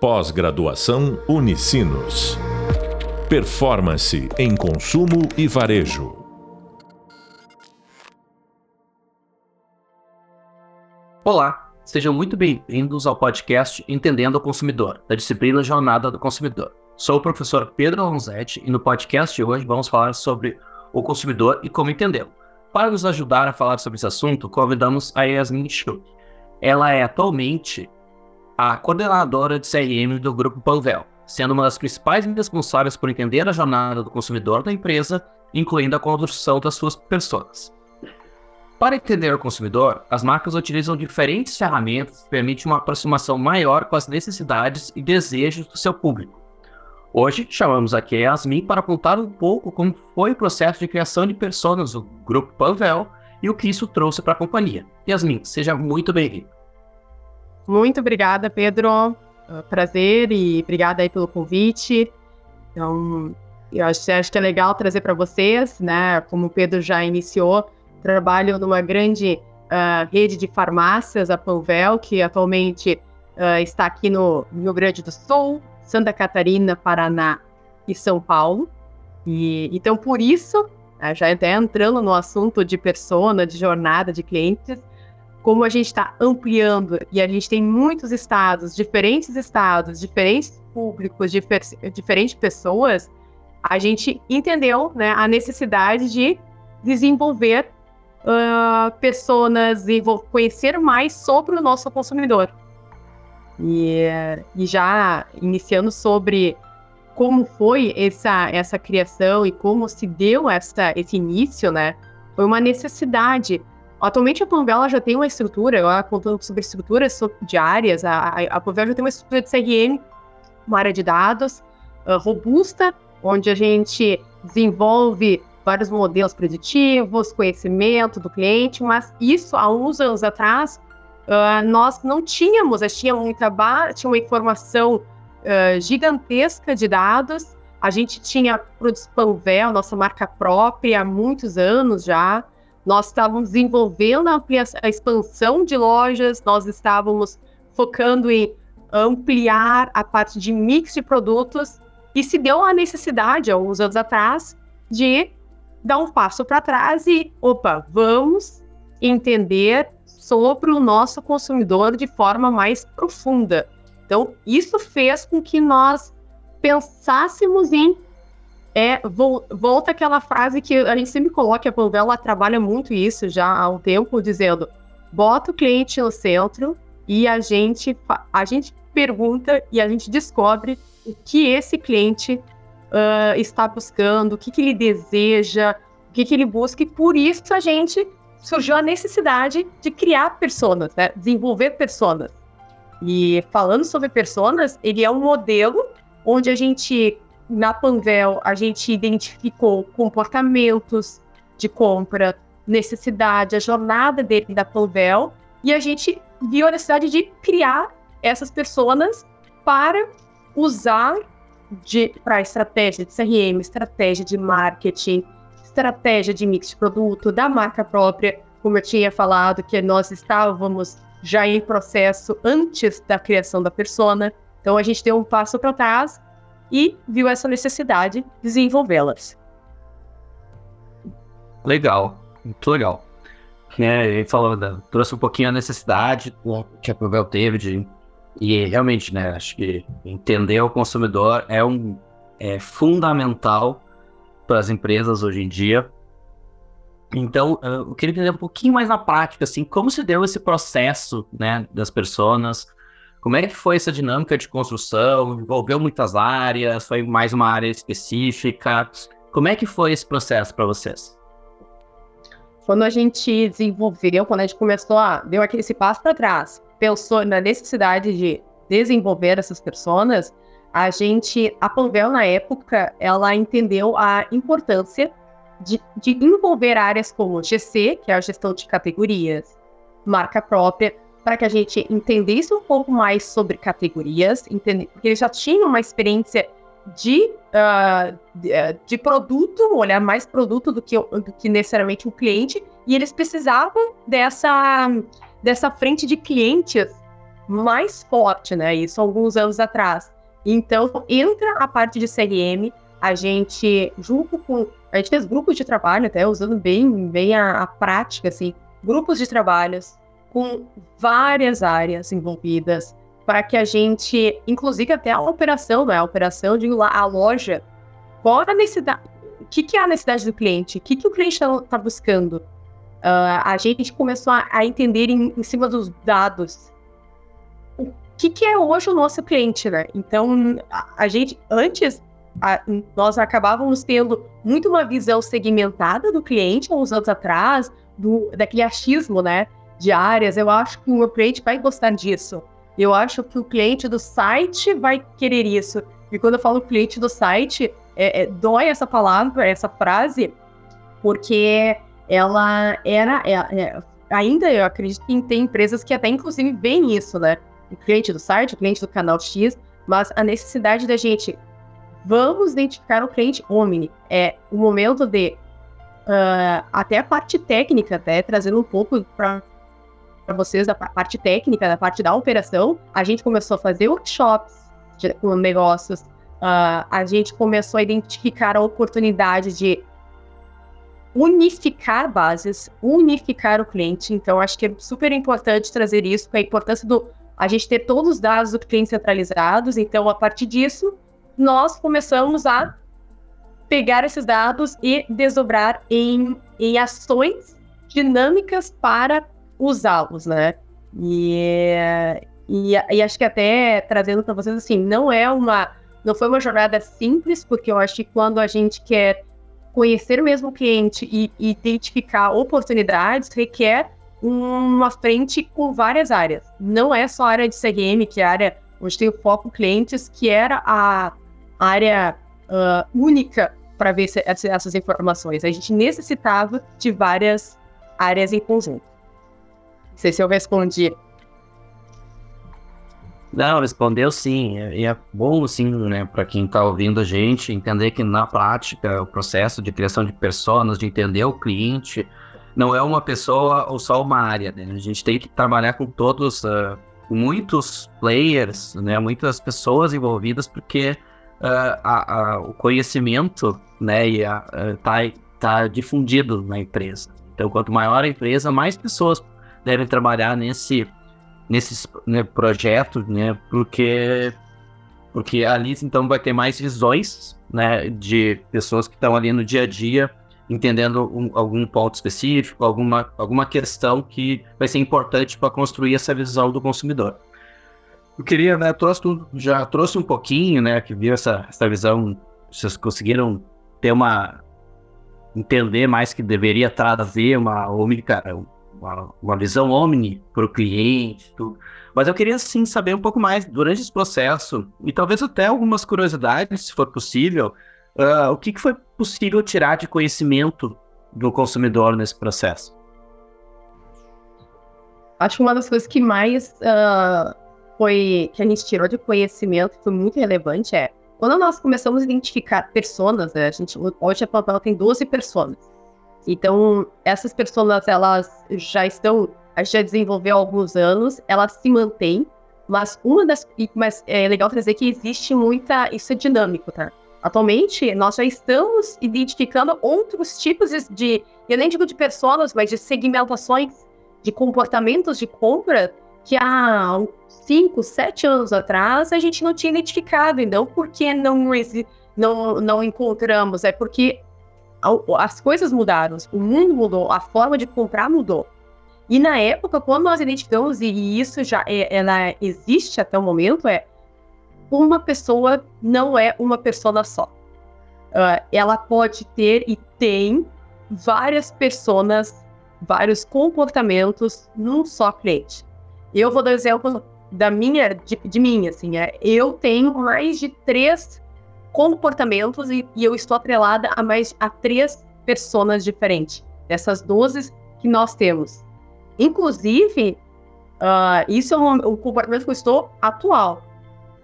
Pós-graduação Unicinos. Performance em consumo e varejo. Olá, sejam muito bem-vindos ao podcast Entendendo o Consumidor, da disciplina Jornada do Consumidor. Sou o professor Pedro Lonzetti e no podcast de hoje vamos falar sobre o consumidor e como entendê-lo. Para nos ajudar a falar sobre esse assunto, convidamos a Yasmin Schuch. Ela é atualmente a coordenadora de CRM do Grupo Panvel, sendo uma das principais responsáveis por entender a jornada do consumidor da empresa, incluindo a construção das suas pessoas. Para entender o consumidor, as marcas utilizam diferentes ferramentas que permitem uma aproximação maior com as necessidades e desejos do seu público. Hoje chamamos aqui a Yasmin para contar um pouco como foi o processo de criação de personas do Grupo Panvel e o que isso trouxe para a companhia. Yasmin, seja muito bem-vinda. Muito obrigada, Pedro. Uh, prazer e obrigada aí pelo convite. Então, eu acho, acho que é legal trazer para vocês, né? Como o Pedro já iniciou, trabalho numa grande uh, rede de farmácias, a Panvel, que atualmente uh, está aqui no Rio Grande do Sul, Santa Catarina, Paraná e São Paulo. E então, por isso, né, já até entrando no assunto de persona, de jornada de clientes, como a gente está ampliando e a gente tem muitos estados, diferentes estados, diferentes públicos, difer diferentes pessoas, a gente entendeu né, a necessidade de desenvolver uh, personas e conhecer mais sobre o nosso consumidor. E, e já iniciando sobre como foi essa, essa criação e como se deu essa, esse início, né? Foi uma necessidade Atualmente a Panvel já tem uma estrutura, agora contando sobre estruturas diárias, a, a Panvel já tem uma estrutura de CRM, uma área de dados uh, robusta, onde a gente desenvolve vários modelos preditivos, conhecimento do cliente, mas isso há uns anos atrás uh, nós não tínhamos, a gente tinha muita tinha uma informação uh, gigantesca de dados, a gente tinha Produtos Panvel, nossa marca própria, há muitos anos já, nós estávamos desenvolvendo a, a expansão de lojas, nós estávamos focando em ampliar a parte de mix de produtos e se deu a necessidade, alguns anos atrás, de dar um passo para trás e, opa, vamos entender sobre o nosso consumidor de forma mais profunda. Então, isso fez com que nós pensássemos em é, volta aquela frase que a gente sempre coloca, a Panvel trabalha muito isso já há um tempo, dizendo, bota o cliente no centro e a gente, a gente pergunta e a gente descobre o que esse cliente uh, está buscando, o que, que ele deseja, o que, que ele busca, e por isso a gente surgiu a necessidade de criar personas, né? desenvolver personas. E falando sobre personas, ele é um modelo onde a gente na Panvel, a gente identificou comportamentos de compra, necessidade, a jornada dele da Panvel, e a gente viu a necessidade de criar essas pessoas para usar para estratégia de CRM, estratégia de marketing, estratégia de mix de produto, da marca própria, como eu tinha falado, que nós estávamos já em processo antes da criação da persona. Então a gente deu um passo para trás e viu essa necessidade de desenvolvê-las. Legal, muito legal. É, ele falou, né, trouxe um pouquinho a necessidade que a Provel teve de, e realmente, né, acho que entender o consumidor é um é fundamental para as empresas hoje em dia. Então, eu queria entender um pouquinho mais na prática, assim, como se deu esse processo, né, das pessoas como é que foi essa dinâmica de construção? Envolveu muitas áreas? Foi mais uma área específica? Como é que foi esse processo para vocês? Quando a gente desenvolveu, quando a gente começou a deu aquele passo para trás, pensou na necessidade de desenvolver essas pessoas, a gente, a Panvel na época, ela entendeu a importância de, de envolver áreas como GC, que é a gestão de categorias, marca própria, para que a gente entendesse um pouco mais sobre categorias, entender, porque eles já tinham uma experiência de, uh, de, uh, de, produto, olhar mais produto do que, do que necessariamente o cliente, e eles precisavam dessa, dessa frente de clientes mais forte, né? Isso alguns anos atrás. Então, entra a parte de CRM, a gente, junto com. A gente fez grupos de trabalho, até usando bem, bem a, a prática, assim, grupos de trabalhos com várias áreas envolvidas, para que a gente, inclusive até a operação, né? A operação, digo lá, a loja, qual a necessidade, o que, que é a necessidade do cliente? O que, que o cliente está tá buscando? Uh, a gente começou a, a entender em, em, cima dos dados o que, que é hoje o nosso cliente, né? Então, a, a gente, antes, a, nós acabávamos tendo muito uma visão segmentada do cliente, uns anos atrás, do, daquele achismo, né? De áreas. Eu acho que o cliente vai gostar disso. Eu acho que o cliente do site vai querer isso. E quando eu falo cliente do site, é, é, dói essa palavra, essa frase, porque ela era. É, é, ainda eu acredito que tem empresas que até inclusive veem isso, né? O cliente do site, o cliente do canal X, mas a necessidade da gente. Vamos identificar o cliente Omni. É o momento de. Uh, até a parte técnica, até trazendo um pouco para vocês da parte técnica, da parte da operação, a gente começou a fazer workshops com negócios, uh, a gente começou a identificar a oportunidade de unificar bases, unificar o cliente. Então, acho que é super importante trazer isso, com a importância do a gente ter todos os dados do cliente centralizados. Então, a partir disso, nós começamos a pegar esses dados e desdobrar em, em ações dinâmicas para usá-los, né? E, e, e, acho que até trazendo para vocês assim, não é uma não foi uma jornada simples, porque eu acho que quando a gente quer conhecer mesmo o cliente e, e identificar oportunidades, requer uma frente com várias áreas. Não é só a área de CRM, que é a área onde tem o foco clientes, que era a área uh, única para ver essas informações. A gente necessitava de várias áreas em conjunto. Sei se eu respondi não, respondeu sim. E é bom, sim, né, para quem está ouvindo a gente, entender que na prática o processo de criação de pessoas, de entender o cliente, não é uma pessoa ou só uma área. Né? A gente tem que trabalhar com todos, uh, muitos players, né, muitas pessoas envolvidas, porque uh, a, a, o conhecimento né, está uh, tá difundido na empresa. Então, quanto maior a empresa, mais pessoas devem trabalhar nesse nesse né, projeto, né? Porque porque ali então vai ter mais visões, né, de pessoas que estão ali no dia a dia entendendo um, algum ponto específico, alguma, alguma questão que vai ser importante para construir essa visão do consumidor. Eu queria, né, trouxe já trouxe um pouquinho, né, que viu essa, essa visão, vocês conseguiram ter uma entender mais que deveria trazer uma única uma, uma visão omni para o cliente, tudo. Mas eu queria sim saber um pouco mais durante esse processo e talvez até algumas curiosidades, se for possível, uh, o que, que foi possível tirar de conhecimento do consumidor nesse processo? Acho que uma das coisas que mais uh, foi que a gente tirou de conhecimento foi muito relevante é quando nós começamos a identificar pessoas, né, a gente hoje a Plantel tem 12 pessoas. Então, essas pessoas, elas já estão, já desenvolveu há alguns anos, elas se mantêm, mas uma das. Mas é legal trazer que existe muita. Isso é dinâmico, tá? Atualmente, nós já estamos identificando outros tipos de. Eu nem digo de pessoas, mas de segmentações de comportamentos de compra que há 5, 7 anos atrás a gente não tinha identificado. E não porque não, não, não encontramos, é porque as coisas mudaram, o mundo mudou, a forma de comprar mudou. E na época, quando nós identificamos, e isso já é, ela existe até o momento, é uma pessoa não é uma pessoa só. Uh, ela pode ter e tem várias pessoas, vários comportamentos num só cliente. Eu vou dar exemplo da minha, de, de mim, assim, é, eu tenho mais de três comportamentos e, e eu estou atrelada a mais a três pessoas diferentes, dessas 12 que nós temos. Inclusive, uh, isso é um, um comportamento que eu estou atual.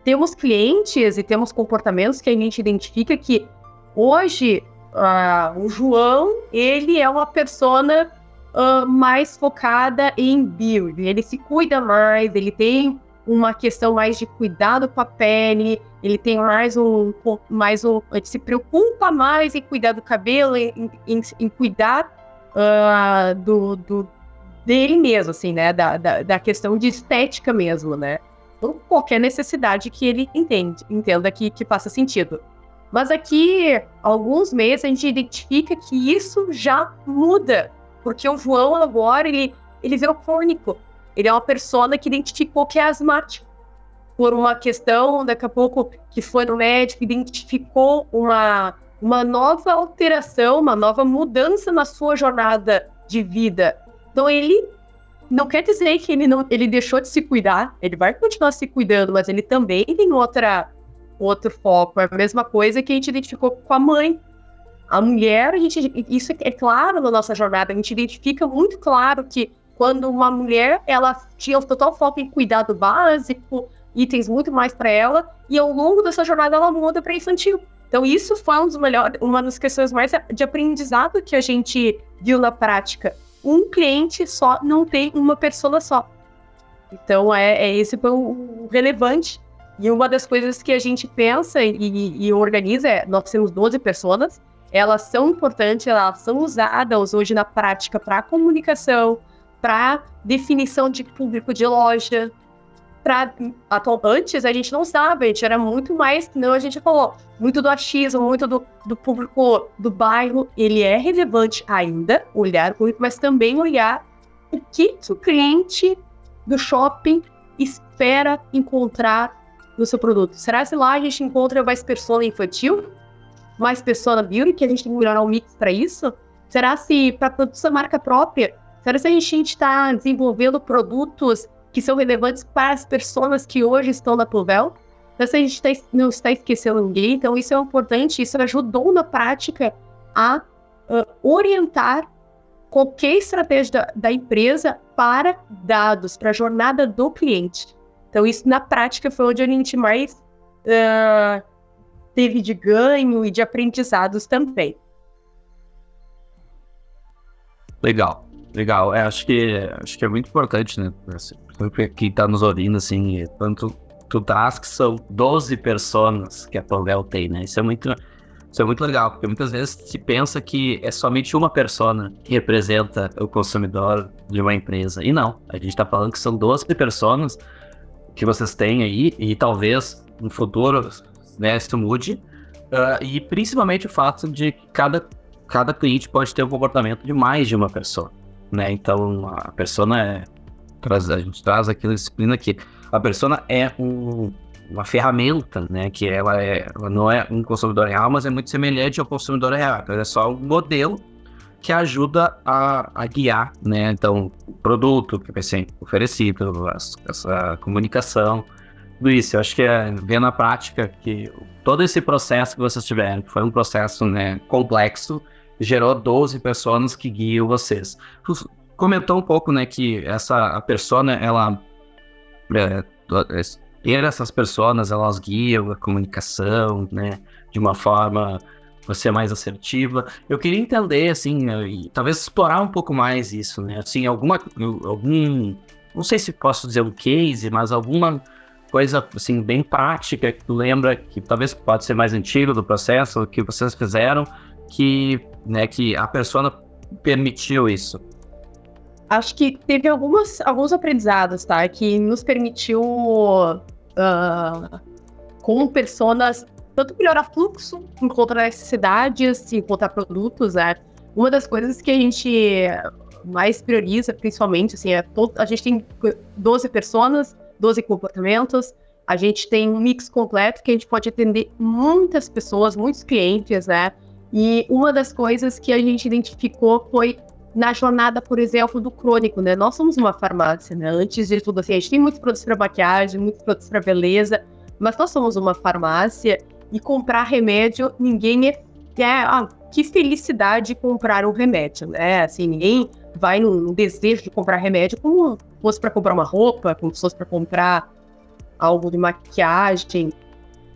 Temos clientes e temos comportamentos que a gente identifica que hoje uh, o João ele é uma persona uh, mais focada em build, ele se cuida mais, ele tem uma questão mais de cuidado com a pele, ele tem mais um, mais um, ele se preocupa mais em cuidar do cabelo, em, em, em cuidar uh, do, do, dele mesmo, assim, né, da, da, da, questão de estética mesmo, né, ou qualquer necessidade que ele entende, entenda que, que faça sentido. Mas aqui, alguns meses, a gente identifica que isso já muda, porque o João agora, ele, ele virou crônico, ele é uma persona que identificou que é asmático. Por uma questão, daqui a pouco, que foi no médico, identificou uma, uma nova alteração, uma nova mudança na sua jornada de vida. Então, ele não quer dizer que ele não ele deixou de se cuidar, ele vai continuar se cuidando, mas ele também tem outra, outro foco. É a mesma coisa que a gente identificou com a mãe. A mulher, a gente, isso é claro na nossa jornada, a gente identifica muito claro que quando uma mulher ela tinha o total foco em cuidado básico, itens muito mais para ela, e ao longo dessa jornada ela muda para infantil. Então isso foi um dos melhores, uma das questões mais de aprendizado que a gente viu na prática. Um cliente só não tem uma pessoa só. Então é, é esse foi o relevante. E uma das coisas que a gente pensa e, e organiza é, nós temos 12 pessoas, elas são importantes, elas são usadas hoje na prática para comunicação, para definição de público de loja. Pra, antes a gente não sabe, a gente era muito mais, não a gente falou, muito do achismo, muito do, do público do bairro. Ele é relevante ainda, olhar o público, mas também olhar o que o cliente do shopping espera encontrar no seu produto. Será que lá a gente encontra mais persona infantil? Mais persona beauty, que a gente tem que melhorar o mix para isso? Será se para produção marca própria Será que a gente está desenvolvendo produtos que são relevantes para as pessoas que hoje estão na Pluvel? Será que a gente tá, não está esquecendo ninguém? Então, isso é importante, isso ajudou na prática a uh, orientar qualquer estratégia da, da, empresa para dados, para a jornada do cliente. Então, isso na prática foi onde a gente mais uh, teve de ganho e de aprendizados também. Legal. Legal, é, acho que acho que é muito importante, né? Assim, quem tá nos ouvindo, assim, tanto tu das que são 12 pessoas que a Panvel tem, né? Isso é muito isso é muito legal, porque muitas vezes se pensa que é somente uma persona que representa o consumidor de uma empresa. E não, a gente está falando que são 12 pessoas que vocês têm aí, e talvez no futuro né, isso mude. Uh, e principalmente o fato de que cada, cada cliente pode ter um comportamento de mais de uma pessoa né? Então a persona é. A gente traz aquela disciplina que a persona é um, uma ferramenta, né? Que ela, é, ela não é um consumidor real, mas é muito semelhante ao consumidor real. Então, é só um modelo que ajuda a, a guiar, né? Então, o produto que vai ser oferecido, essa comunicação, tudo isso. Eu acho que é ver na prática que todo esse processo que vocês tiveram, que foi um processo né, complexo, gerou 12 pessoas que guiam vocês. Tu comentou um pouco, né, que essa a persona, ela é, ter essas pessoas, elas guiam a comunicação, né, de uma forma você mais assertiva. Eu queria entender, assim, e talvez explorar um pouco mais isso, né, assim, alguma, algum, não sei se posso dizer um case, mas alguma coisa, assim, bem prática que tu lembra, que talvez pode ser mais antigo do processo, que vocês fizeram, que, né, que a persona permitiu isso? Acho que teve algumas, alguns aprendizados, tá? Que nos permitiu, uh, com personas, tanto melhorar fluxo, encontrar necessidades, encontrar produtos, né? Uma das coisas que a gente mais prioriza, principalmente, assim, é todo, a gente tem 12 pessoas, 12 comportamentos, a gente tem um mix completo que a gente pode atender muitas pessoas, muitos clientes, né? E uma das coisas que a gente identificou foi na jornada, por exemplo, do crônico, né? Nós somos uma farmácia, né? Antes de tudo, assim, a gente tem muitos produtos para maquiagem, muitos produtos para beleza, mas nós somos uma farmácia e comprar remédio, ninguém é. é ah, que felicidade comprar um remédio, né? Assim, ninguém vai no, desejo de comprar remédio como fosse para comprar uma roupa, como fosse para comprar algo de maquiagem.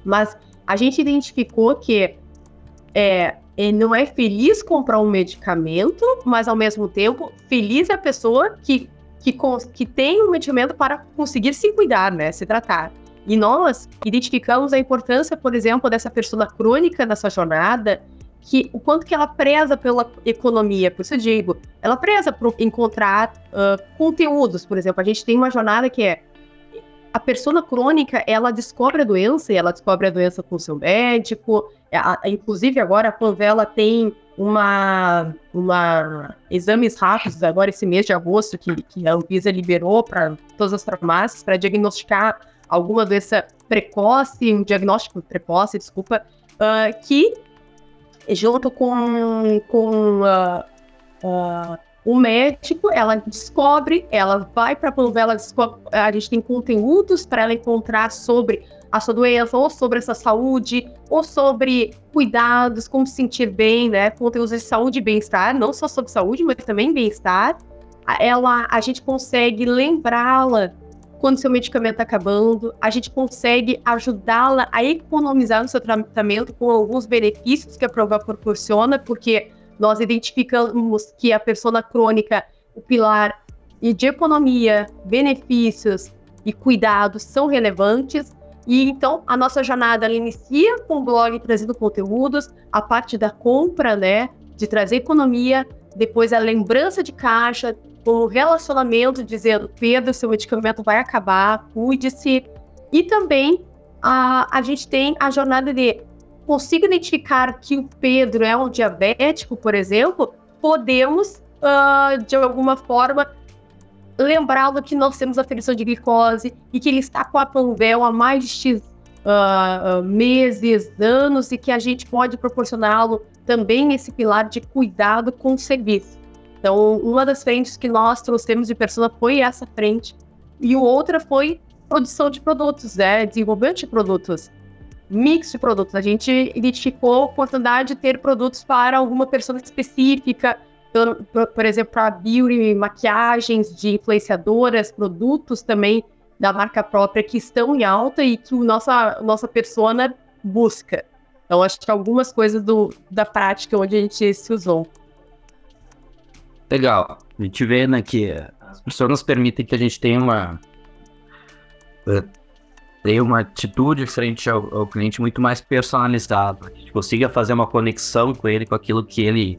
Mas a gente identificou que é, ele não é feliz comprar um medicamento, mas ao mesmo tempo, feliz é a pessoa que que, que tem um medicamento para conseguir se cuidar, né, se tratar. E nós identificamos a importância, por exemplo, dessa pessoa crônica nessa jornada, que o quanto que ela preza pela economia, por isso eu digo, ela preza por encontrar uh, conteúdos, por exemplo, a gente tem uma jornada que é a pessoa crônica, ela descobre a doença, e ela descobre a doença com seu médico, a, a, inclusive agora a Panvela tem uma, uma exames rápidos agora esse mês de agosto que, que a Anvisa liberou para todas as farmácias para diagnosticar alguma doença precoce, um diagnóstico precoce, desculpa, uh, que junto com, com uh, uh, o médico, ela descobre, ela vai para a Panvela, a gente tem conteúdos para ela encontrar sobre a sua doença, ou sobre a sua saúde, ou sobre cuidados, como se sentir bem, né? Conteúdos de saúde e bem-estar, não só sobre saúde, mas também bem-estar. Ela, a gente consegue lembrá-la quando seu medicamento está acabando, a gente consegue ajudá-la a economizar no seu tratamento com alguns benefícios que a prova proporciona, porque nós identificamos que a persona crônica, o pilar de economia, benefícios e cuidados são relevantes. E então a nossa jornada inicia com o blog trazendo conteúdos, a parte da compra, né, de trazer economia, depois a lembrança de caixa, o relacionamento dizendo, Pedro, seu medicamento vai acabar, cuide-se. E também a, a gente tem a jornada de consigo identificar que o Pedro é um diabético, por exemplo, podemos, uh, de alguma forma, lembrá-lo que nós temos aferição de glicose e que ele está com a Panvel há mais de X uh, meses, anos, e que a gente pode proporcioná-lo também esse pilar de cuidado com o serviço. Então, uma das frentes que nós trouxemos de pessoa foi essa frente, e outra foi produção de produtos, né? desenvolvimento de produtos, mix de produtos. A gente identificou a oportunidade de ter produtos para alguma pessoa específica, por, por, exemplo, para beauty, maquiagens de influenciadoras, produtos também da marca própria que estão em alta e que o nossa, nossa persona busca. Então, acho que algumas coisas do, da prática onde a gente se usou. Legal. A gente vê né, que as pessoas permitem que a gente tenha uma tenha uma atitude frente ao, ao cliente muito mais personalizada, a gente consiga fazer uma conexão com ele, com aquilo que ele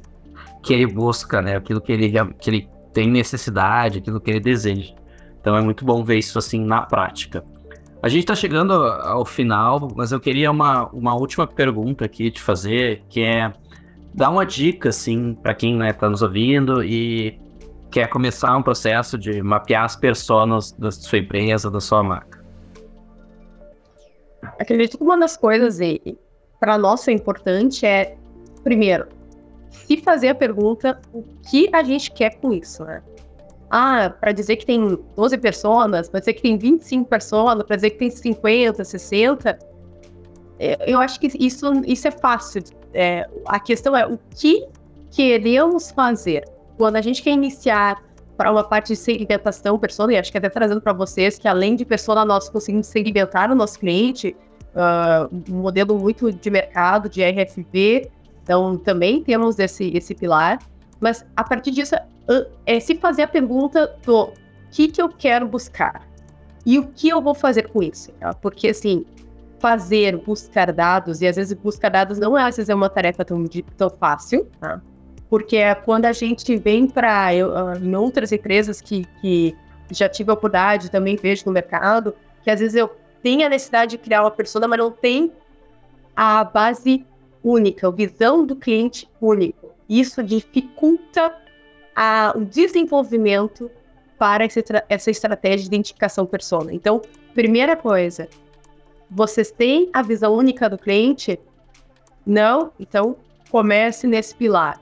que ele busca, né? Aquilo que ele, que ele tem necessidade, aquilo que ele deseja. Então é muito bom ver isso assim na prática. A gente está chegando ao final, mas eu queria uma, uma última pergunta aqui te fazer, que é dar uma dica assim para quem está né, tá nos ouvindo e quer começar um processo de mapear as pessoas da sua empresa, da sua marca. Acredito que uma das coisas para nós é importante é, primeiro, se fazer a pergunta o que a gente quer com isso, né? Ah, para dizer que tem 12 pessoas, para dizer que tem 25 pessoas, para dizer que tem 50, 60, é, eu acho que isso, isso é fácil. É, a questão é o que queremos fazer. Quando a gente quer iniciar para uma parte de segmentação persona, e acho que até trazendo para vocês que além de persona, nós conseguimos segmentar o nosso cliente, uh, um modelo muito de mercado, de RFV, então, também temos esse, esse pilar. Mas, a partir disso, é se fazer a pergunta do que, que eu quero buscar e o que eu vou fazer com isso. Tá? Porque, assim, fazer, buscar dados, e às vezes buscar dados não é, às vezes, é uma tarefa tão, tão fácil, tá? Porque é quando a gente vem para ah, em outras empresas que, que já tive a oportunidade, também vejo no mercado, que às vezes eu tenho a necessidade de criar uma pessoa, mas não tem a base única, visão do cliente único. Isso dificulta a, o desenvolvimento para essa estratégia de identificação persona. Então, primeira coisa, vocês têm a visão única do cliente? Não? Então, comece nesse pilar.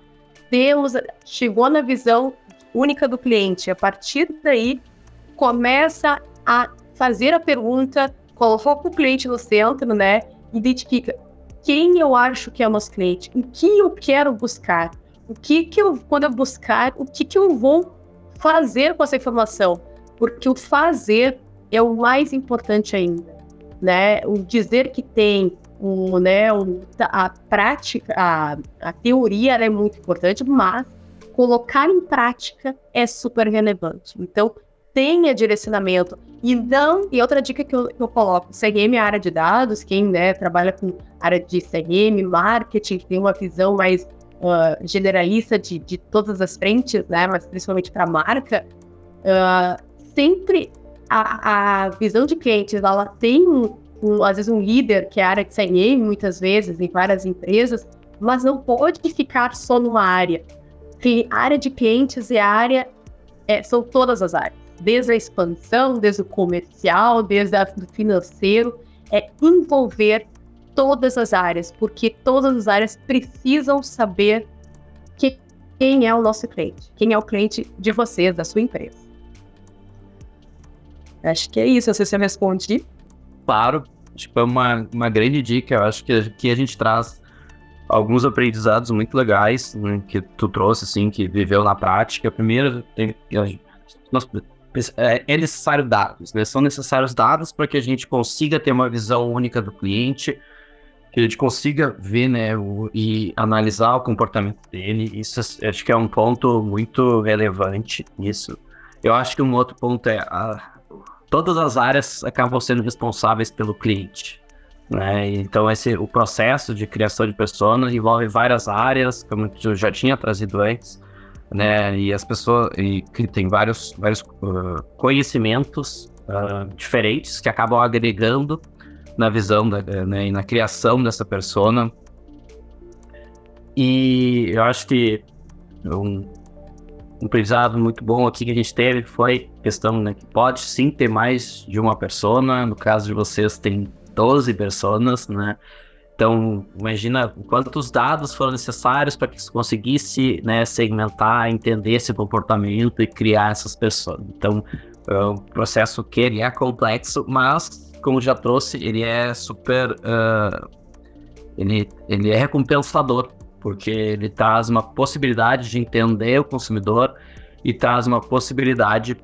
Chegou na visão única do cliente. A partir daí, começa a fazer a pergunta, coloca o cliente no centro, né? Identifica quem eu acho que é o nosso cliente, o que eu quero buscar, o que que eu, quando eu buscar, o que que eu vou fazer com essa informação, porque o fazer é o mais importante ainda, né? O dizer que tem, o, né, o, a prática, a, a teoria é muito importante, mas colocar em prática é super relevante. Então, tenha direcionamento e não. E outra dica que eu, que eu coloco: CRM é área de dados, quem né, trabalha com área de CRM, marketing, tem uma visão mais uh, generalista de, de todas as frentes, né, mas principalmente para marca, uh, sempre a, a, visão de clientes ela tem um, um, às vezes um líder que é a área de CRM, muitas vezes, em várias empresas, mas não pode ficar só numa área. Que área de clientes e área é, são todas as áreas, desde a expansão, desde o comercial, desde o financeiro, é envolver todas as áreas, porque todas as áreas precisam saber que, quem é o nosso cliente, quem é o cliente de vocês, da sua empresa. Acho que é isso, não sei se eu respondi. Claro, tipo, é uma, uma grande dica, eu acho que aqui a gente traz alguns aprendizados muito legais né, que tu trouxe, assim, que viveu na prática. Primeiro, tem, nós, é, é necessário dados, né? São necessários dados para que a gente consiga ter uma visão única do cliente, que a gente consiga ver, né, o, e analisar o comportamento dele. Isso acho que é um ponto muito relevante nisso. Eu acho que um outro ponto é a, todas as áreas acabam sendo responsáveis pelo cliente. Né? Então, esse, o processo de criação de personas envolve várias áreas, como eu já tinha trazido antes, né? E as pessoas e que tem vários, vários uh, conhecimentos uh, diferentes que acabam agregando na visão da, né, e na criação dessa persona. E eu acho que um, um aprendizado muito bom aqui que a gente teve foi questão né, que pode sim ter mais de uma persona. No caso de vocês, tem 12 personas, né? Então, imagina quantos dados foram necessários para que você conseguisse né, segmentar, entender esse comportamento e criar essas pessoas. Então, é um processo que ele é complexo, mas, como já trouxe, ele é super... Uh, ele, ele é recompensador, porque ele traz uma possibilidade de entender o consumidor e traz uma possibilidade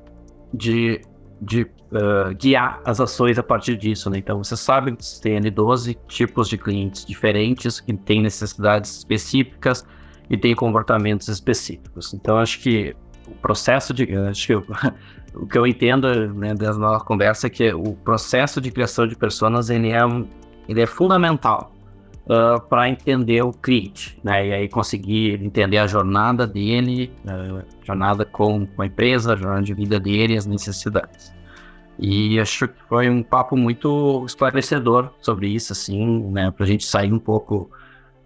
de, de uh, guiar as ações a partir disso, né? Então, você sabe que tem ali 12 tipos de clientes diferentes, que têm necessidades específicas e têm comportamentos específicos. Então, acho que o processo de... Acho que o que eu entendo né, da nossa conversa é que o processo de criação de pessoas, ele é, ele é fundamental Uh, para entender o cliente, né? E aí conseguir entender a jornada dele, uh, jornada com, com a empresa, a jornada de vida dele, as necessidades. E acho que foi um papo muito esclarecedor sobre isso, assim, né? Pra gente sair um pouco,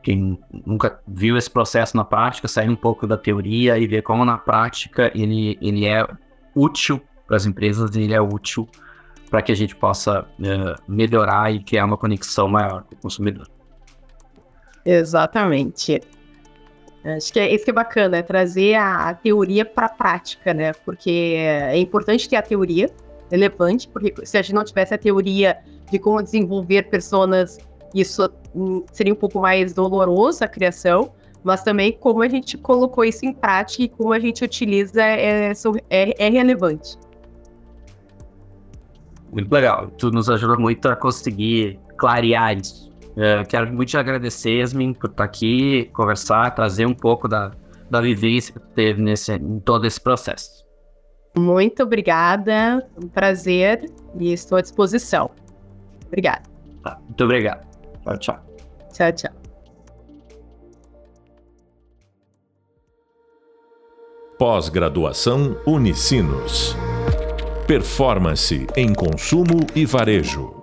quem nunca viu esse processo na prática, sair um pouco da teoria e ver como na prática ele, ele é útil para as empresas e ele é útil para que a gente possa uh, melhorar e criar uma conexão maior com o consumidor. Exatamente. Acho que é isso que é bacana, é trazer a, a teoria para a prática, né? Porque é importante ter a teoria, relevante, porque se a gente não tivesse a teoria de como desenvolver personas, isso hum, seria um pouco mais doloroso a criação, mas também como a gente colocou isso em prática e como a gente utiliza é, é, é relevante. Muito legal. Tu nos ajuda muito a conseguir clarear isso. É, quero muito te agradecer, Yasmin, por estar aqui, conversar, trazer um pouco da, da vivência que teve nesse, em todo esse processo. Muito obrigada, um prazer e estou à disposição. Obrigada. Tá, muito obrigado. Tchau, tchau. Tchau, tchau. Pós-graduação Unicinos. Performance em consumo e varejo.